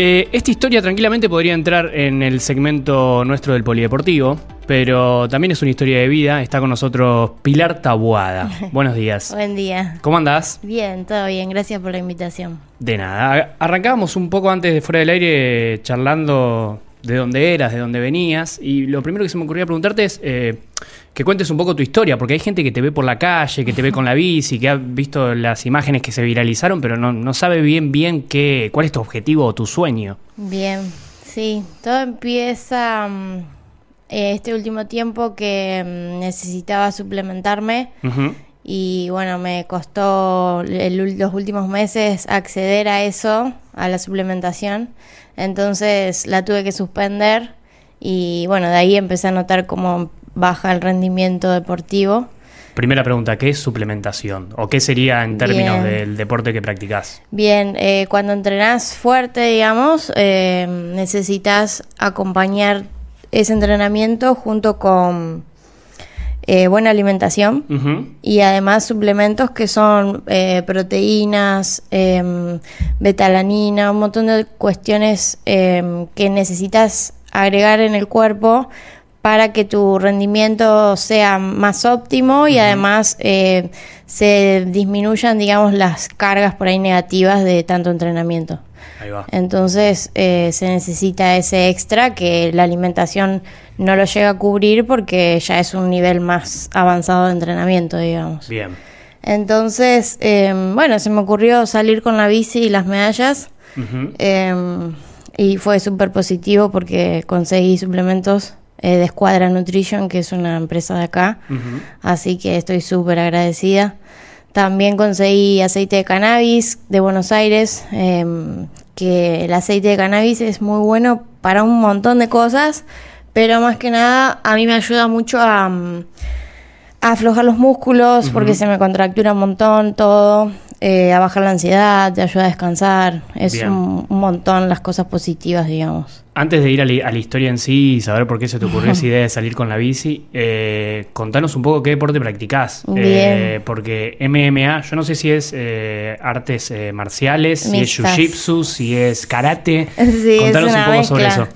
Eh, esta historia tranquilamente podría entrar en el segmento nuestro del polideportivo, pero también es una historia de vida. Está con nosotros Pilar Tabuada. Buenos días. Buen día. ¿Cómo andás? Bien, todo bien. Gracias por la invitación. De nada. Arrancábamos un poco antes de fuera del aire charlando de dónde eras, de dónde venías. Y lo primero que se me ocurría preguntarte es eh, que cuentes un poco tu historia, porque hay gente que te ve por la calle, que te ve con la bici, que ha visto las imágenes que se viralizaron, pero no, sabe bien bien qué, cuál es tu objetivo o tu sueño. Bien, sí, todo empieza mm, este último tiempo que mm, necesitaba suplementarme. Y bueno, me costó los últimos meses acceder a eso, a la suplementación. Entonces la tuve que suspender y bueno, de ahí empecé a notar cómo baja el rendimiento deportivo. Primera pregunta, ¿qué es suplementación? ¿O qué sería en términos del deporte que practicas? Bien, eh, cuando entrenás fuerte, digamos, eh, necesitas acompañar ese entrenamiento junto con eh, buena alimentación y además suplementos que son eh, proteínas, em, betalanina, un montón de cuestiones em, que necesitas agregar en el cuerpo para que tu rendimiento sea más óptimo y además eh, se disminuyan, digamos, las cargas por ahí negativas de tanto entrenamiento. Entonces se necesita ese extra que la alimentación no lo llega a cubrir porque ya es un nivel más avanzado de entrenamiento, digamos. Bien. Entonces, em, bueno, se me ocurrió salir con la bici y las medallas. Em, y fue súper positivo porque conseguí suplementos eh, de Escuadra Nutrition, que es una empresa de acá. Así que estoy súper agradecida. También conseguí aceite de cannabis de Buenos Aires, em, que el aceite de cannabis es muy bueno para un montón de cosas, pero más que nada a mí me ayuda mucho a, mm, aflojar los músculos porque se me contractura un montón todo, eh, a bajar la ansiedad, te ayuda a descansar, es un, montón las cosas positivas, digamos. Antes de ir a, la historia en sí y saber por qué se te ocurrió esa idea de salir con la bici, eh, contanos un poco qué deporte practicás. Eh, porque MMA, yo no sé si es eh, artes marciales, si es jiu-jitsu, si es karate. contanos un poco sobre eso.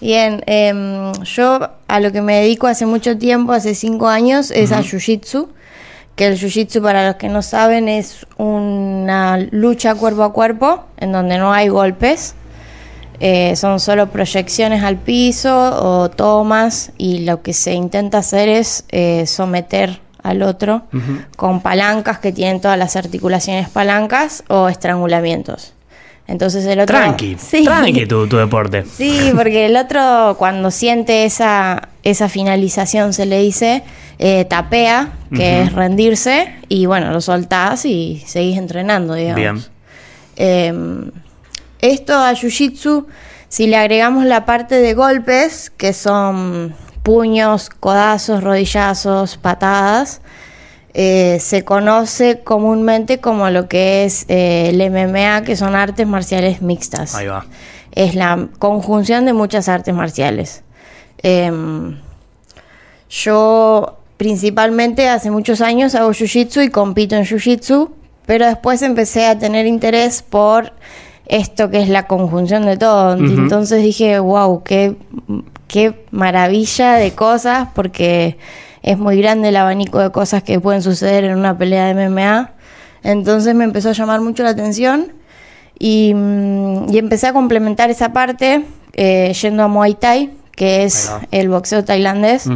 Bien, em, yo a lo que me dedico hace mucho tiempo, hace cinco años, es a jiu-jitsu. Que el jiu-jitsu, para los que no saben, es una lucha cuerpo a cuerpo, en donde no hay golpes eh, son solo proyecciones al piso o tomas y lo que se intenta hacer es eh, someter al otro con palancas que tienen todas las articulaciones palancas o estrangulamientos. Entonces el otro... Tranqui, tranqui tu, deporte. Sí, porque el otro cuando siente esa, esa finalización se le dice, eh, tapea, que es rendirse, y bueno, lo soltás y seguís entrenando, digamos. Bien. Em, esto a Jiu-Jitsu, si le agregamos la parte de golpes, que son puños, codazos, rodillazos, patadas, eh, se conoce comúnmente como lo que es eh, el MMA, que son artes marciales mixtas. Ahí va. Es la conjunción de muchas artes marciales. Em, yo principalmente hace muchos años hago jiu-jitsu y compito en jiu-jitsu, pero después empecé a tener interés por esto que es la conjunción de todo. Entonces dije, wow, qué, qué maravilla de cosas, porque es muy grande el abanico de cosas que pueden suceder en una pelea de MMA. Entonces me empezó a llamar mucho la atención y, mm, empecé a complementar esa parte eh, yendo a Muay Thai, que es el boxeo tailandés,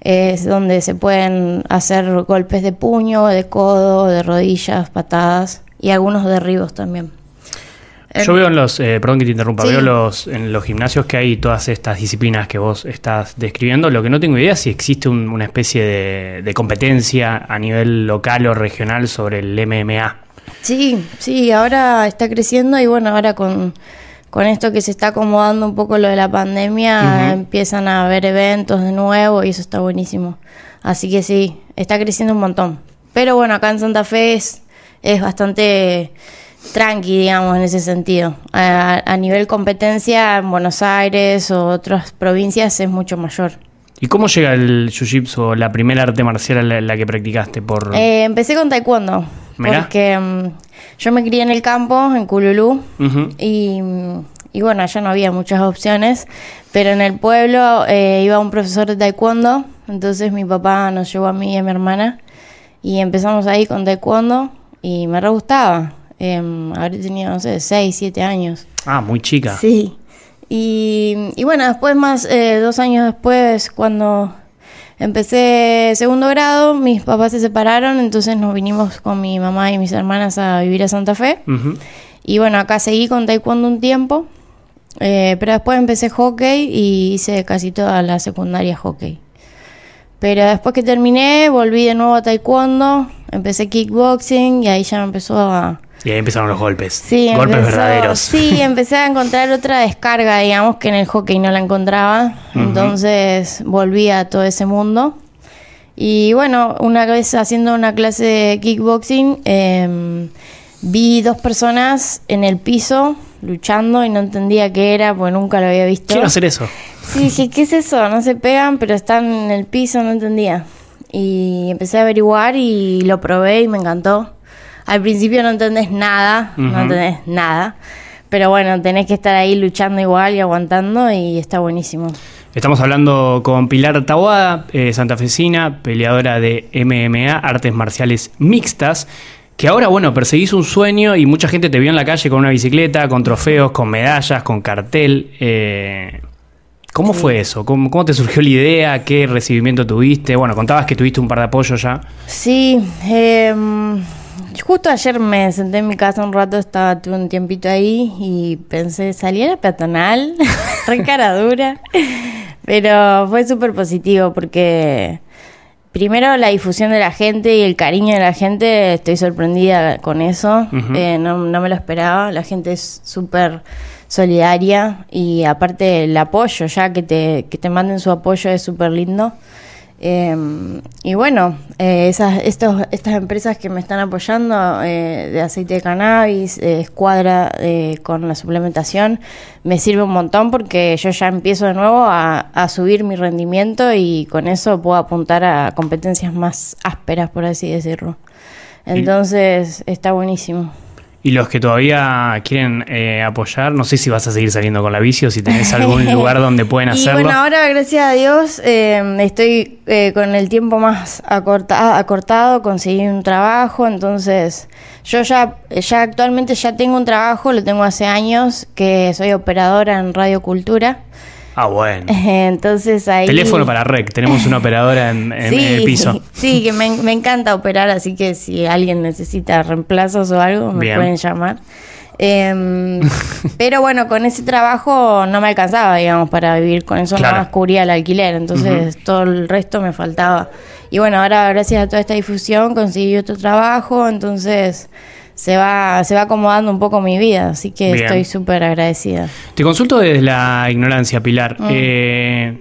es donde se pueden hacer golpes de puño, de codo, de rodillas, patadas y algunos derribos también. Yo veo en los, eh, perdón que te interrumpa, veo los, en los gimnasios que hay todas estas disciplinas que vos estás describiendo. Lo que no tengo idea es si existe una especie de, competencia a nivel local o regional sobre el MMA. Sí, sí, ahora está creciendo y bueno, ahora con, esto que se está acomodando un poco lo de la pandemia, empiezan a haber eventos de nuevo y eso está buenísimo. Así que sí, está creciendo un montón. Pero bueno, acá en Santa Fe es, es bastante tranqui, digamos, en ese sentido. A, nivel competencia, en Buenos Aires o otras provincias es mucho mayor. ¿Y cómo llega el jiu-jitsu, la primera arte marcial en la, que practicaste? por eh, Empecé con taekwondo, porque mm, yo me crié en el campo, en Cululú, y, y bueno, allá no había muchas opciones, pero en el pueblo eh, iba un profesor de taekwondo, entonces mi papá nos llevó a mí y a mi hermana y empezamos ahí con taekwondo y me re gustaba. Eh, habré tenido, no sé, 6, 7 años. Ah, muy chica. Sí. Y, y bueno, después más, eh, dos años después, cuando empecé segundo grado, mis papás se separaron, entonces nos vinimos con mi mamá y mis hermanas a vivir a Santa Fe. Y bueno, acá seguí con taekwondo un tiempo, eh, pero después empecé hockey y hice casi toda la secundaria hockey. Pero después que terminé, volví de nuevo a taekwondo, empecé kickboxing y ahí ya me empezó a... Y ahí empezaron los golpes. Sí, golpes empezó- verdaderos. Sí, empecé a encontrar otra descarga, digamos, que en el hockey no la encontraba. Entonces volví a todo ese mundo. Y bueno, una vez haciendo una clase de kickboxing, em, vi dos personas en el piso luchando y no entendía qué era, porque nunca lo había visto. Quiero hacer eso. Sí, dije, ¿qué es eso? No se pegan, pero están en el piso, no entendía. Y empecé a averiguar y lo probé y me encantó. Al principio no entendés nada, no entendés nada. Pero bueno, tenés que estar ahí luchando igual y aguantando y está buenísimo. Estamos hablando con Pilar Tawada, eh, santafesina, peleadora de MMA, artes marciales mixtas, que ahora, bueno, perseguís un sueño y mucha gente te vio en la calle con una bicicleta, con trofeos, con medallas, con cartel. eh, ¿Cómo fue eso? ¿Cómo, cómo te surgió la idea? ¿Qué recibimiento tuviste? Bueno, contabas que tuviste un par de apoyos ya. Sí, em, justo ayer me senté en mi casa un rato, estaba tuve un tiempito ahí y pensé, salí a la peatonal, re cara dura, pero fue súper positivo porque primero la difusión de la gente y el cariño de la gente, estoy sorprendida con eso. Eh, no, no me lo esperaba, la gente es súper solidaria y aparte el apoyo, ya que te, que te manden su apoyo es súper lindo. Eh, y bueno, eh, esas, estos, estas empresas que me están apoyando eh, de aceite de cannabis, eh, escuadra eh, con la suplementación, me sirve un montón porque yo ya empiezo de nuevo a, a subir mi rendimiento y con eso puedo apuntar a competencias más ásperas, por así decirlo. Entonces está buenísimo. Y los que todavía quieren eh, apoyar, no sé si vas a seguir saliendo con la bici o si tenés algún lugar donde pueden Y hacerlo. bueno, ahora gracias a Dios eh, estoy eh, con el tiempo más acorta- acortado, conseguí un trabajo, entonces yo ya, ya actualmente ya tengo un trabajo, lo tengo hace años, que soy operadora en Radio Cultura. Ah, bueno. Entonces ahí... Teléfono para REC, tenemos una operadora en, en el piso. Sí, que me, me encanta operar, así que si alguien necesita reemplazos o algo, me Bien. pueden llamar. Em, pero bueno, con ese trabajo no me alcanzaba, digamos, para vivir con eso, Claro. nada más cubría el alquiler, entonces todo el resto me faltaba. Y bueno, ahora gracias a toda esta difusión conseguí otro trabajo, entonces se va, se va acomodando un poco mi vida, así que Bien. estoy súper agradecida. Te consulto desde la ignorancia, Pilar. Mm. Eh,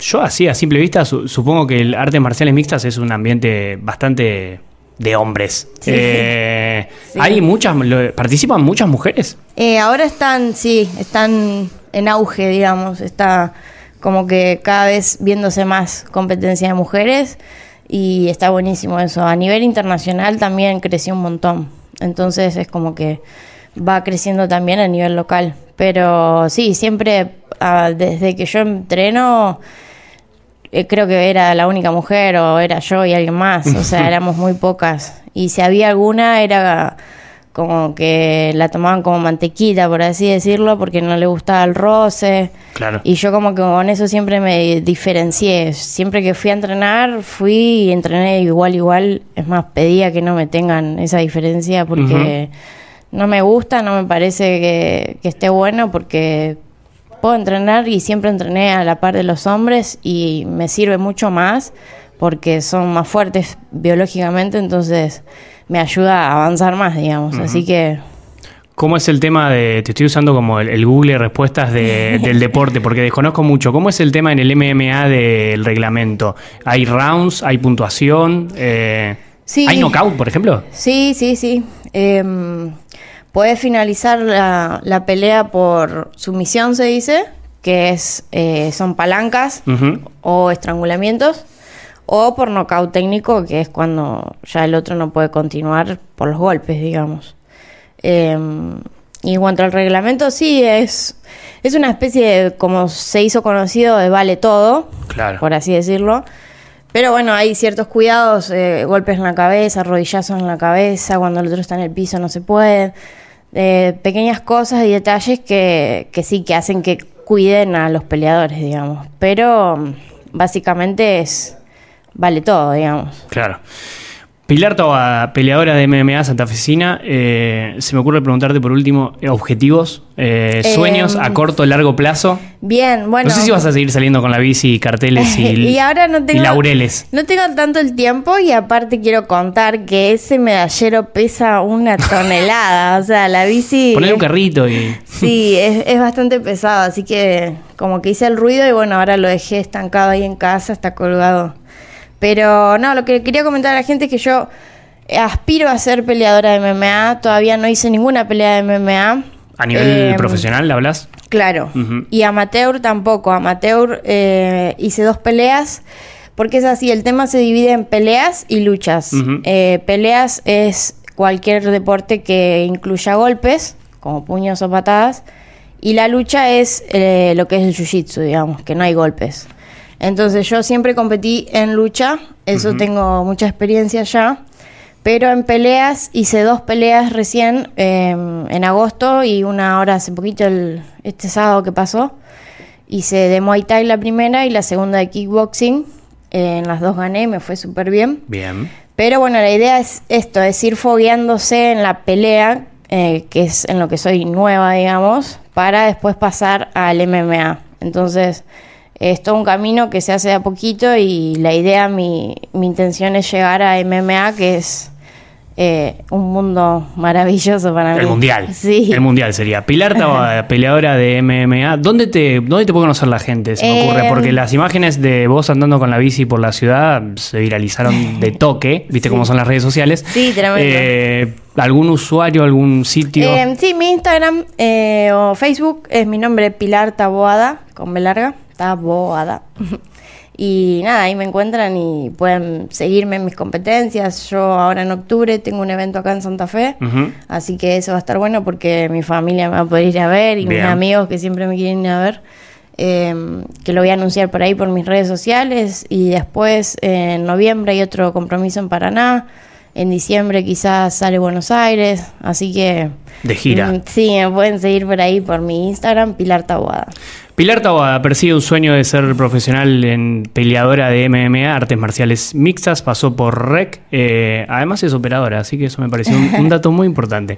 yo así, a simple vista, su- supongo que el artes marciales mixtas es un ambiente bastante de hombres. Sí. Eh, Sí. ¿Hay muchas, lo- participan muchas mujeres? Eh, ahora están, sí, están en auge, digamos. Está como que cada vez viéndose más competencia de mujeres y está buenísimo eso. A nivel internacional también creció un montón. Entonces es como que va creciendo también a nivel local. Pero sí, siempre ah, desde que yo entreno eh, creo que era la única mujer o era yo y alguien más, o sea, éramos muy pocas. Y si había alguna era como que la tomaban como mantequita, por así decirlo, porque no le gustaba el roce. Claro. Y yo como que con eso siempre me diferencié. Siempre que fui a entrenar, fui y entrené igual, igual. Es más, pedía que no me tengan esa diferencia porque no me gusta, no me parece que, que esté bueno porque puedo entrenar y siempre entrené a la par de los hombres y me sirve mucho más porque son más fuertes biológicamente, entonces me ayuda a avanzar más, digamos. Así que ¿Cómo es el tema de, te estoy usando como el, el Google respuestas de- del deporte, porque desconozco mucho, ¿cómo es el tema en el MMA del reglamento? ¿Hay rounds? ¿Hay puntuación? Eh, Sí. ¿Hay knockout, por ejemplo? Sí, sí, sí. Puedes finalizar la, la pelea por sumisión, se dice, que es eh, son palancas o estrangulamientos, o por nocaut técnico, que es cuando ya el otro no puede continuar por los golpes, digamos. Em, y en cuanto al reglamento, sí, es, es una especie de, como se hizo conocido, de vale todo, Claro. por así decirlo. Pero bueno, hay ciertos cuidados, eh, golpes en la cabeza, rodillazos en la cabeza, cuando el otro está en el piso no se puede. Eh, pequeñas cosas y detalles que, que sí, que hacen que cuiden a los peleadores, digamos. Pero mm, básicamente es, vale todo, digamos. Claro. Pilar Toba, peleadora de MMA santafesina, eh, se me ocurre preguntarte por último, eh, objetivos, eh, Eh, sueños a corto, largo plazo. Bien, bueno. no sé si vas a seguir saliendo con la bici, carteles y, y ahora no tengo, y laureles. No tengo tanto el tiempo y aparte quiero contar que ese medallero pesa una tonelada. o sea, la bici. Poner un carrito y... Sí, es, es bastante pesado, así que como que hice el ruido y bueno, ahora lo dejé estancado ahí en casa, está colgado. Pero no, lo que quería comentar a la gente es que yo aspiro a ser peleadora de MMA, todavía no hice ninguna pelea de MMA. A nivel Eh, profesional, ¿hablas? Claro. Y amateur tampoco. Amateur eh, hice dos peleas. Porque es así, el tema se divide en peleas y luchas. Eh, peleas es cualquier deporte que incluya golpes, como puños o patadas. Y la lucha es eh, lo que es el jiu-jitsu, digamos, que no hay golpes. Entonces yo siempre competí en lucha, eso tengo mucha experiencia ya. Pero en peleas hice dos peleas recién eh, en agosto y una ahora hace poquito, el, este sábado que pasó. Hice de Muay Thai la primera y la segunda de kickboxing. Eh, en las dos gané, me fue súper bien. Bien. Pero bueno, la idea es esto, es ir fogueándose en la pelea, eh, que es en lo que soy nueva, digamos, para después pasar al MMA. Entonces, es todo un camino que se hace de a poquito y la idea, mi, mi intención es llegar a MMA, que es eh, un mundo maravilloso para mí. El mundial. Sí. El mundial sería. Pilar Taba, peleadora de MMA. ¿Dónde te, ¿Dónde te puede conocer la gente? Se me ocurre. Eh, Porque las imágenes de vos andando con la bici por la ciudad se viralizaron de toque. ¿Viste Sí. cómo son las redes sociales? Sí, tremendo. Eh, ¿Algún usuario, algún sitio? Eh, sí, mi Instagram eh, o Facebook es mi nombre Pilar Taboada, con B larga, Taboada. y nada, ahí me encuentran y pueden seguirme en mis competencias. Yo ahora en octubre tengo un evento acá en Santa Fe, así que eso va a estar bueno porque mi familia me va a poder ir a ver y Bien. mis amigos que siempre me quieren ir a ver. eh, que lo voy a anunciar por ahí por mis redes sociales y después eh, en noviembre hay otro compromiso en Paraná en diciembre quizás sale Buenos Aires así que De gira. Mm, Sí, me pueden seguir por ahí por mi Instagram, Pilar Tabuada. Pilar Tawada persigue un sueño de ser profesional en peleadora de MMA, artes marciales mixtas, pasó por REC, eh, además es operadora, así que eso me pareció un, un dato muy importante.